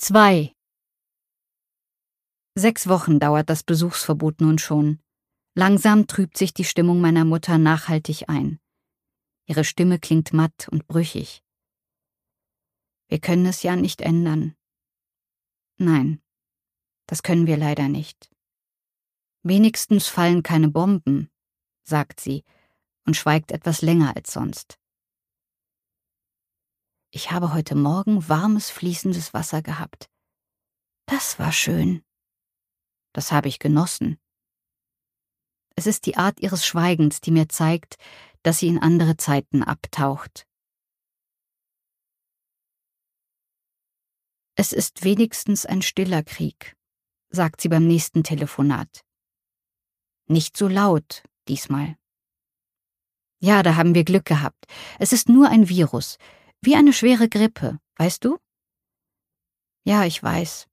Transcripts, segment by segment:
2 Sechs Wochen dauert das Besuchsverbot nun schon. Langsam trübt sich die Stimmung meiner Mutter nachhaltig ein. Ihre Stimme klingt matt und brüchig. Wir können es ja nicht ändern. Nein, das können wir leider nicht. Wenigstens fallen keine Bomben, sagt sie und schweigt etwas länger als sonst. Ich habe heute Morgen warmes, fließendes Wasser gehabt. Das war schön. Das habe ich genossen. Es ist die Art ihres Schweigens, die mir zeigt, dass sie in andere Zeiten abtaucht. Es ist wenigstens ein stiller Krieg, sagt sie beim nächsten Telefonat. Nicht so laut diesmal. Ja, da haben wir Glück gehabt. Es ist nur ein Virus. Wie eine schwere Grippe, weißt du? Ja, ich weiß.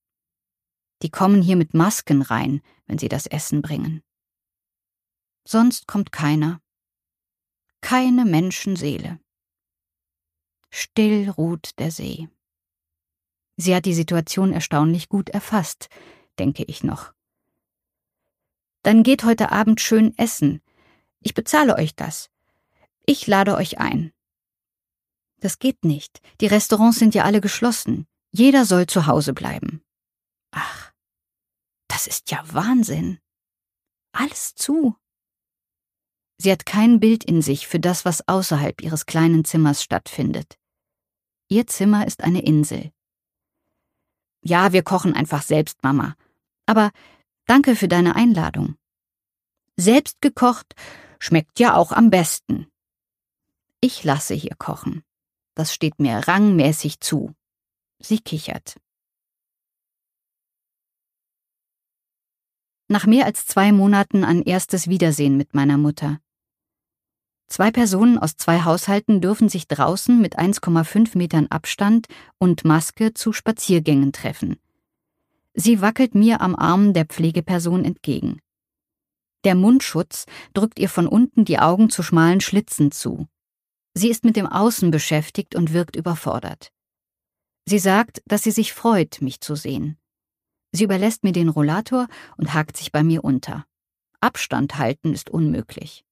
Die kommen hier mit Masken rein, wenn sie das Essen bringen. Sonst kommt keiner. Keine Menschenseele. Still ruht der See. Sie hat die Situation erstaunlich gut erfasst, denke ich noch. Dann geht heute Abend schön essen. Ich bezahle euch das. Ich lade euch ein. Das geht nicht. Die Restaurants sind ja alle geschlossen. Jeder soll zu Hause bleiben. Ach, das ist ja Wahnsinn. Alles zu. Sie hat kein Bild in sich für das, was außerhalb ihres kleinen Zimmers stattfindet. Ihr Zimmer ist eine Insel. Ja, wir kochen einfach selbst, Mama. Aber danke für deine Einladung. Selbst gekocht schmeckt ja auch am besten. Ich lasse hier kochen. Das steht mir rangmäßig zu. Sie kichert. Nach mehr als zwei Monaten ein erstes Wiedersehen mit meiner Mutter. Zwei Personen aus zwei Haushalten dürfen sich draußen mit 1,5 Metern Abstand und Maske zu Spaziergängen treffen. Sie wackelt mir am Arm der Pflegeperson entgegen. Der Mundschutz drückt ihr von unten die Augen zu schmalen Schlitzen zu. Sie ist mit dem Außen beschäftigt und wirkt überfordert. Sie sagt, dass sie sich freut, mich zu sehen. Sie überlässt mir den Rollator und hakt sich bei mir unter. Abstand halten ist unmöglich.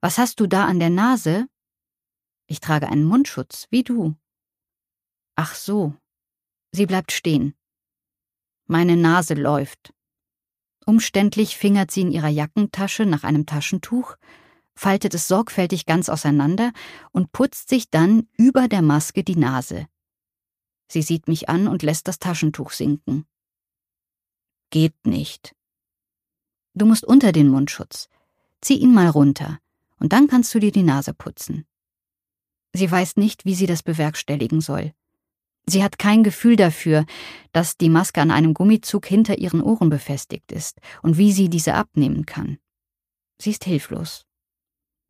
Was hast du da an der Nase? Ich trage einen Mundschutz, wie du. Ach so. Sie bleibt stehen. Meine Nase läuft. Umständlich fingert sie in ihrer Jackentasche nach einem Taschentuch, faltet es sorgfältig ganz auseinander und putzt sich dann über der Maske die Nase. Sie sieht mich an und lässt das Taschentuch sinken. Geht nicht. Du musst unter den Mundschutz. Zieh ihn mal runter, und dann kannst du dir die Nase putzen. Sie weiß nicht, wie sie das bewerkstelligen soll. Sie hat kein Gefühl dafür, dass die Maske an einem Gummizug hinter ihren Ohren befestigt ist und wie sie diese abnehmen kann. Sie ist hilflos.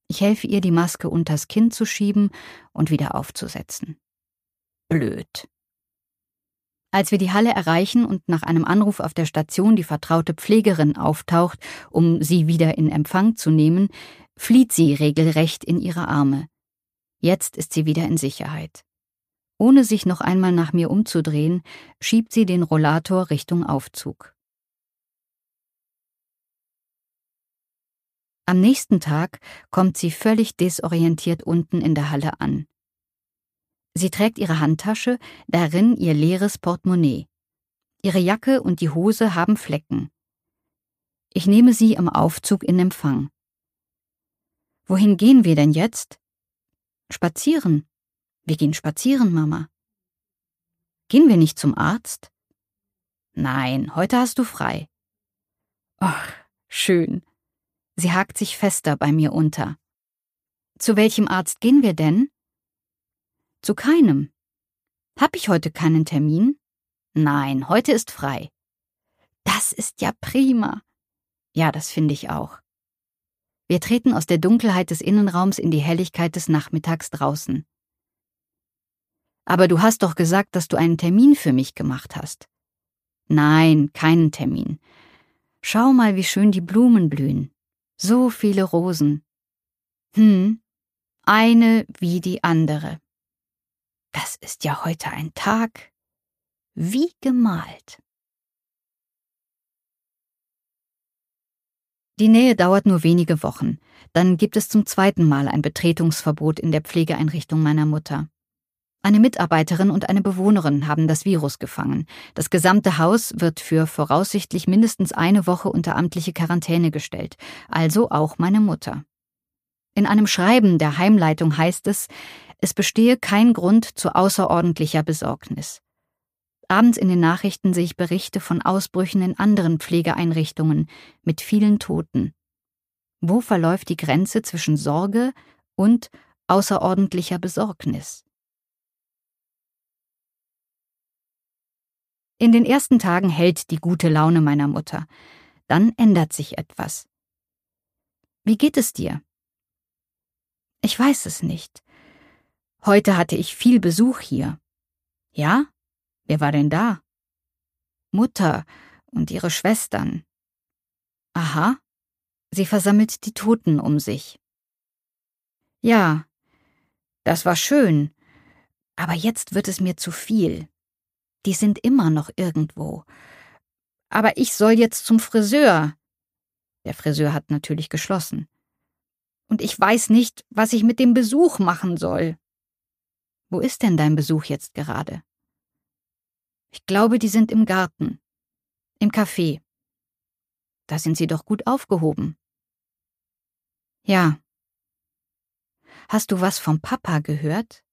Ich helfe ihr, die Maske unters Kinn zu schieben und wieder aufzusetzen. Blöd. Als wir die Halle erreichen und nach einem Anruf auf der Station die vertraute Pflegerin auftaucht, um sie wieder in Empfang zu nehmen, flieht sie regelrecht in ihre Arme. Jetzt ist sie wieder in Sicherheit. Ohne sich noch einmal nach mir umzudrehen, schiebt sie den Rollator Richtung Aufzug. Am nächsten Tag kommt sie völlig desorientiert unten in der Halle an. Sie trägt ihre Handtasche, darin ihr leeres Portemonnaie. Ihre Jacke und die Hose haben Flecken. Ich nehme sie am Aufzug in Empfang. Wohin gehen wir denn jetzt? Spazieren. Wir gehen spazieren, Mama. Gehen wir nicht zum Arzt? Nein, heute hast du frei. Ach, schön. Sie hakt sich fester bei mir unter. Zu welchem Arzt gehen wir denn? Zu keinem. Hab ich heute keinen Termin? Nein, heute ist frei. Das ist ja prima. Ja, das finde ich auch. Wir treten aus der Dunkelheit des Innenraums in die Helligkeit des Nachmittags draußen. Aber du hast doch gesagt, dass du einen Termin für mich gemacht hast. Nein, keinen Termin. Schau mal, wie schön die Blumen blühen. So viele Rosen. Hm, eine wie die andere. Das ist ja heute ein Tag. Wie gemalt. Die Nähe dauert nur wenige Wochen. Dann gibt es zum zweiten Mal ein Betretungsverbot in der Pflegeeinrichtung meiner Mutter. Eine Mitarbeiterin und eine Bewohnerin haben das Virus gefangen. Das gesamte Haus wird für voraussichtlich mindestens eine Woche unter amtliche Quarantäne gestellt, also auch meine Mutter. In einem Schreiben der Heimleitung heißt es, es bestehe kein Grund zu außerordentlicher Besorgnis. Abends in den Nachrichten sehe ich Berichte von Ausbrüchen in anderen Pflegeeinrichtungen mit vielen Toten. Wo verläuft die Grenze zwischen Sorge und außerordentlicher Besorgnis? In den ersten Tagen hält die gute Laune meiner Mutter. Dann ändert sich etwas. Wie geht es dir? Ich weiß es nicht. Heute hatte ich viel Besuch hier. Ja? Wer war denn da? Mutter und ihre Schwestern. Aha. Sie versammelt die Toten um sich. Ja, das war schön, aber jetzt wird es mir zu viel. Die sind immer noch irgendwo. Aber ich soll jetzt zum Friseur. Der Friseur hat natürlich geschlossen. Und ich weiß nicht, was ich mit dem Besuch machen soll. Wo ist denn dein Besuch jetzt gerade? Ich glaube, die sind im Garten. Im Café. Da sind sie doch gut aufgehoben. Ja. Hast du was vom Papa gehört?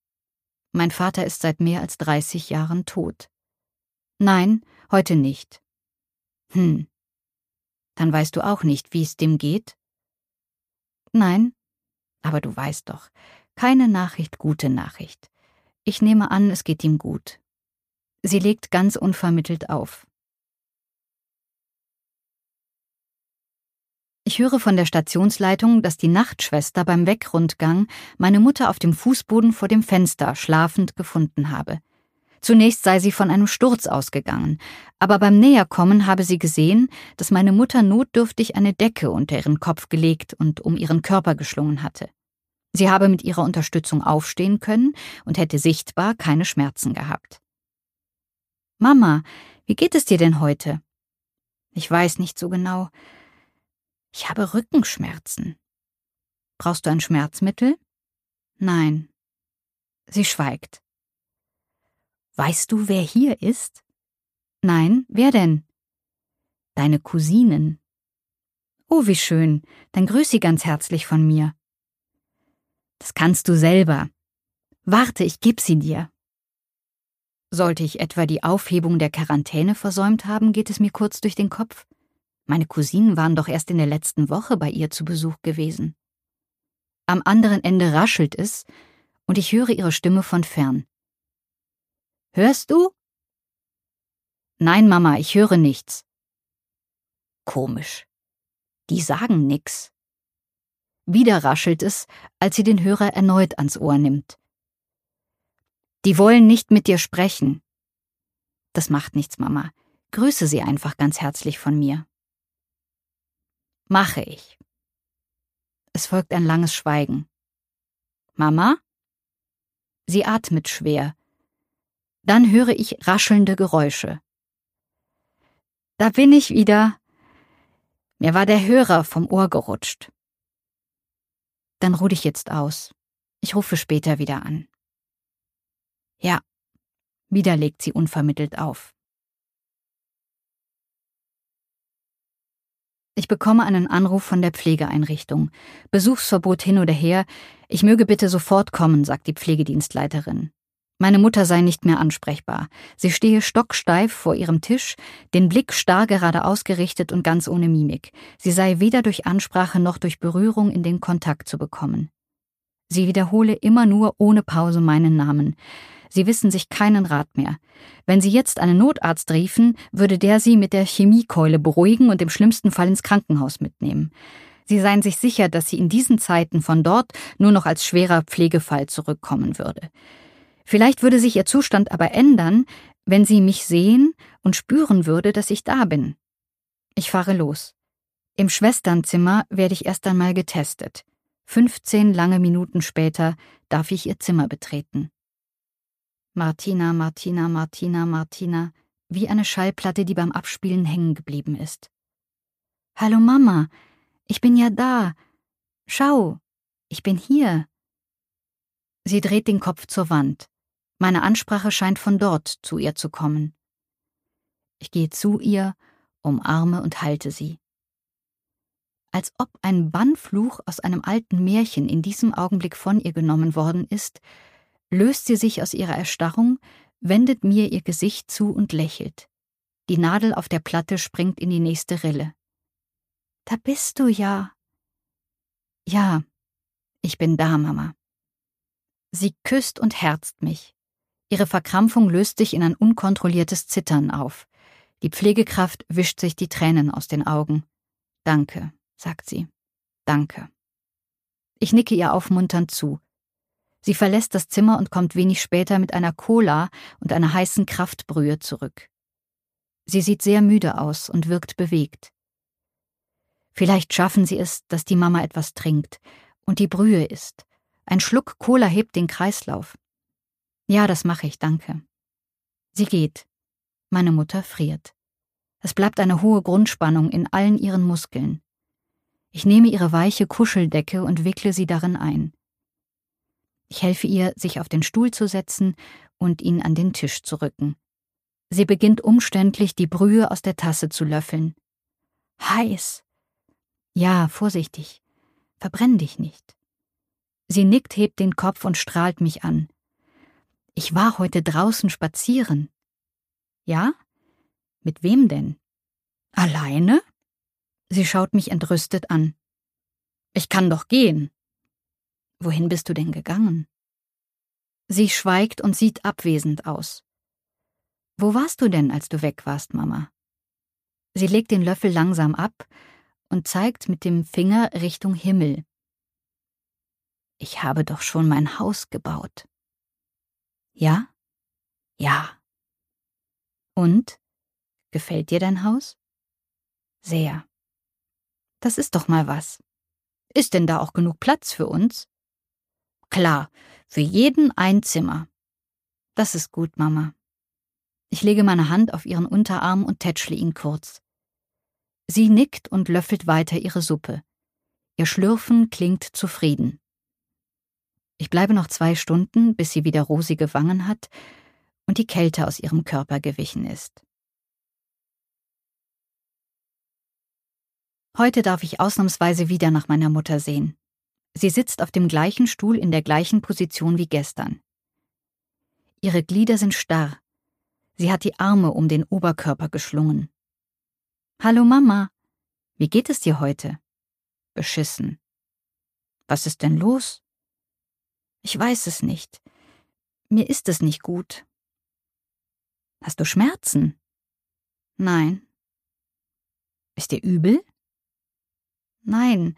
Mein Vater ist seit mehr als 30 Jahren tot. Nein, heute nicht. Hm. Dann weißt du auch nicht, wie es dem geht? Nein, aber du weißt doch, keine Nachricht, gute Nachricht. Ich nehme an, es geht ihm gut. Sie legt ganz unvermittelt auf. Ich höre von der Stationsleitung, dass die Nachtschwester beim Wegrundgang meine Mutter auf dem Fußboden vor dem Fenster schlafend gefunden habe. Zunächst sei sie von einem Sturz ausgegangen, aber beim Näherkommen habe sie gesehen, dass meine Mutter notdürftig eine Decke unter ihren Kopf gelegt und um ihren Körper geschlungen hatte. Sie habe mit ihrer Unterstützung aufstehen können und hätte sichtbar keine Schmerzen gehabt. Mama, wie geht es dir denn heute? Ich weiß nicht so genau. Ich habe Rückenschmerzen. Brauchst du ein Schmerzmittel? Nein. Sie schweigt. Weißt du, wer hier ist? Nein, wer denn? Deine Cousinen. Oh, wie schön. Dann grüß sie ganz herzlich von mir. Das kannst du selber. Warte, ich geb sie dir. Sollte ich etwa die Aufhebung der Quarantäne versäumt haben, geht es mir kurz durch den Kopf. Meine Cousinen waren doch erst in der letzten Woche bei ihr zu Besuch gewesen. Am anderen Ende raschelt es, und ich höre ihre Stimme von fern. Hörst du? Nein, Mama, ich höre nichts. Komisch. Die sagen nix. Wieder raschelt es, als sie den Hörer erneut ans Ohr nimmt. Die wollen nicht mit dir sprechen. Das macht nichts, Mama. Grüße sie einfach ganz herzlich von mir. Mache ich. Es folgt ein langes Schweigen. Mama? Sie atmet schwer. Dann höre ich raschelnde Geräusche. Da bin ich wieder. Mir war der Hörer vom Ohr gerutscht. Dann ruh dich jetzt aus. Ich rufe später wieder an. Ja. Wieder legt sie unvermittelt auf. Ich bekomme einen Anruf von der Pflegeeinrichtung. Besuchsverbot hin oder her. Ich möge bitte sofort kommen, sagt die Pflegedienstleiterin. Meine Mutter sei nicht mehr ansprechbar. Sie stehe stocksteif vor ihrem Tisch, den Blick starr gerade ausgerichtet und ganz ohne Mimik. Sie sei weder durch Ansprache noch durch Berührung in den Kontakt zu bekommen. Sie wiederhole immer nur ohne Pause meinen Namen. Sie wissen sich keinen Rat mehr. Wenn Sie jetzt einen Notarzt riefen, würde der Sie mit der Chemiekeule beruhigen und im schlimmsten Fall ins Krankenhaus mitnehmen. Sie seien sich sicher, dass sie in diesen Zeiten von dort nur noch als schwerer Pflegefall zurückkommen würde. Vielleicht würde sich ihr Zustand aber ändern, wenn sie mich sehen und spüren würde, dass ich da bin. Ich fahre los. Im Schwesternzimmer werde ich erst einmal getestet. 15 lange Minuten später darf ich ihr Zimmer betreten. Martina, Martina, Martina, Martina, wie eine Schallplatte, die beim Abspielen hängen geblieben ist. Hallo Mama, ich bin ja da. Schau, ich bin hier. Sie dreht den Kopf zur Wand. Meine Ansprache scheint von dort zu ihr zu kommen. Ich gehe zu ihr, umarme und halte sie. Als ob ein Bannfluch aus einem alten Märchen in diesem Augenblick von ihr genommen worden ist, löst sie sich aus ihrer Erstarrung, wendet mir ihr Gesicht zu und lächelt. Die Nadel auf der Platte springt in die nächste Rille. Da bist du ja. Ja, ich bin da, Mama. Sie küsst und herzt mich. Ihre Verkrampfung löst sich in ein unkontrolliertes Zittern auf. Die Pflegekraft wischt sich die Tränen aus den Augen. Danke, sagt sie. Danke. Ich nicke ihr aufmunternd zu. Sie verlässt das Zimmer und kommt wenig später mit einer Cola und einer heißen Kraftbrühe zurück. Sie sieht sehr müde aus und wirkt bewegt. Vielleicht schaffen sie es, dass die Mama etwas trinkt und die Brühe isst. Ein Schluck Cola hebt den Kreislauf. Ja, das mache ich, danke. Sie geht. Meine Mutter friert. Es bleibt eine hohe Grundspannung in allen ihren Muskeln. Ich nehme ihre weiche Kuscheldecke und wickle sie darin ein. Ich helfe ihr, sich auf den Stuhl zu setzen und ihn an den Tisch zu rücken. Sie beginnt umständlich, die Brühe aus der Tasse zu löffeln. Heiß. Ja, vorsichtig. Verbrenn dich nicht. Sie nickt, hebt den Kopf und strahlt mich an. Ich war heute draußen spazieren. Ja? Mit wem denn? Alleine? Sie schaut mich entrüstet an. Ich kann doch gehen. Wohin bist du denn gegangen? Sie schweigt und sieht abwesend aus. Wo warst du denn, als du weg warst, Mama? Sie legt den Löffel langsam ab und zeigt mit dem Finger Richtung Himmel. Ich habe doch schon mein Haus gebaut. Ja? Ja. Und? Gefällt dir dein Haus? Sehr. Das ist doch mal was. Ist denn da auch genug Platz für uns? Klar, für jeden ein Zimmer. Das ist gut, Mama. Ich lege meine Hand auf ihren Unterarm und tätschle ihn kurz. Sie nickt und löffelt weiter ihre Suppe. Ihr Schlürfen klingt zufrieden. Ich bleibe noch zwei Stunden, bis sie wieder rosige Wangen hat und die Kälte aus ihrem Körper gewichen ist. Heute darf ich ausnahmsweise wieder nach meiner Mutter sehen. Sie sitzt auf dem gleichen Stuhl in der gleichen Position wie gestern. Ihre Glieder sind starr. Sie hat die Arme um den Oberkörper geschlungen. Hallo Mama, wie geht es dir heute? Beschissen. Was ist denn los? Ich weiß es nicht. Mir ist es nicht gut. Hast du Schmerzen? Nein. Ist dir übel? Nein,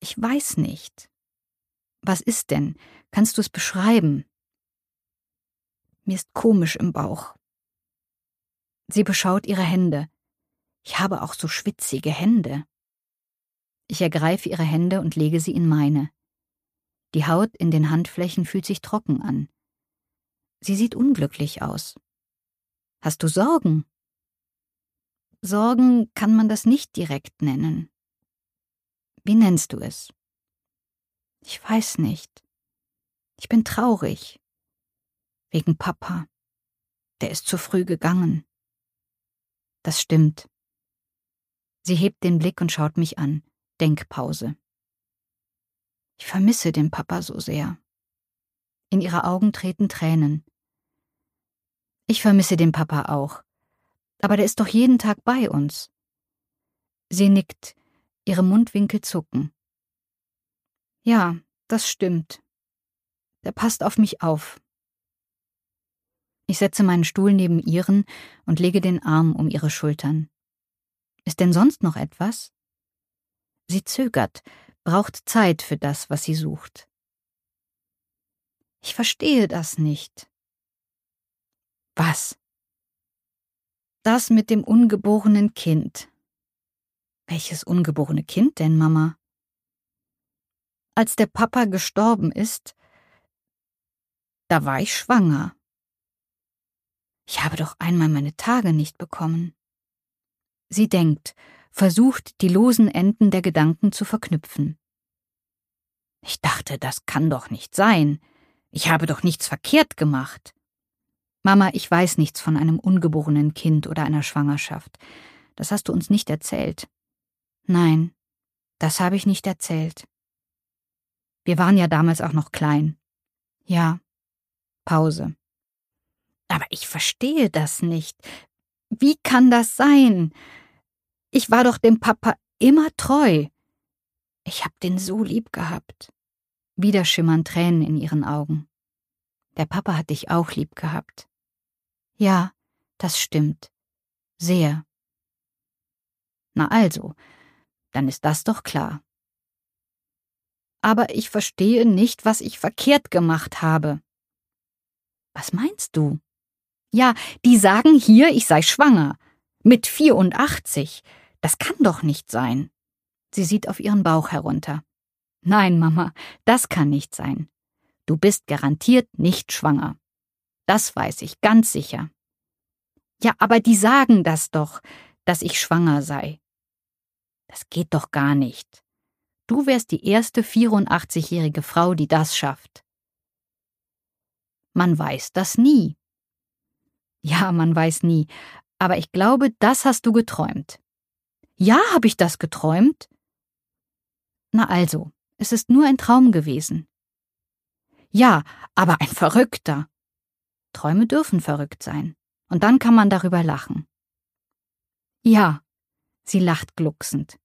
ich weiß nicht. Was ist denn? Kannst du es beschreiben? Mir ist komisch im Bauch. Sie beschaut ihre Hände. Ich habe auch so schwitzige Hände. Ich ergreife ihre Hände und lege sie in meine. Die Haut in den Handflächen fühlt sich trocken an. Sie sieht unglücklich aus. Hast du Sorgen? Sorgen kann man das nicht direkt nennen. Wie nennst du es? Ich weiß nicht. Ich bin traurig. Wegen Papa. Der ist zu früh gegangen. Das stimmt. Sie hebt den Blick und schaut mich an. Denkpause. Ich vermisse den Papa so sehr. In ihre Augen treten Tränen. Ich vermisse den Papa auch. Aber der ist doch jeden Tag bei uns. Sie nickt, Ihre Mundwinkel zucken. Ja, das stimmt. Der passt auf mich auf. Ich setze meinen Stuhl neben ihren und lege den Arm um ihre Schultern. Ist denn sonst noch etwas? Sie zögert, braucht Zeit für das, was sie sucht. Ich verstehe das nicht. Was? Das mit dem ungeborenen Kind. Welches ungeborene Kind denn, Mama? Als der Papa gestorben ist, da war ich schwanger. Ich habe doch einmal meine Tage nicht bekommen. Sie denkt, versucht, die losen Enden der Gedanken zu verknüpfen. Ich dachte, das kann doch nicht sein. Ich habe doch nichts verkehrt gemacht. Mama, ich weiß nichts von einem ungeborenen Kind oder einer Schwangerschaft. Das hast du uns nicht erzählt. Nein, das habe ich nicht erzählt. Wir waren ja damals auch noch klein. Ja. Pause. Aber ich verstehe das nicht. Wie kann das sein? Ich war doch dem Papa immer treu. Ich hab den so lieb gehabt. Wieder schimmern Tränen in ihren Augen. Der Papa hat dich auch lieb gehabt. Ja, das stimmt. Sehr. Na also, dann ist das doch klar. Aber ich verstehe nicht, was ich verkehrt gemacht habe. Was meinst du? Ja, die sagen hier, ich sei schwanger. Mit 84. Das kann doch nicht sein. Sie sieht auf ihren Bauch herunter. Nein, Mama, das kann nicht sein. Du bist garantiert nicht schwanger. Das weiß ich ganz sicher. Ja, aber die sagen das doch, dass ich schwanger sei. Das geht doch gar nicht. Du wärst die erste 84-jährige Frau, die das schafft. Man weiß das nie. Ja, man weiß nie, aber ich glaube, das hast du geträumt. Ja, habe ich das geträumt? Na also, es ist nur ein Traum gewesen. Ja, aber ein verrückter. Träume dürfen verrückt sein, und dann kann man darüber lachen. Ja, sie lacht glucksend.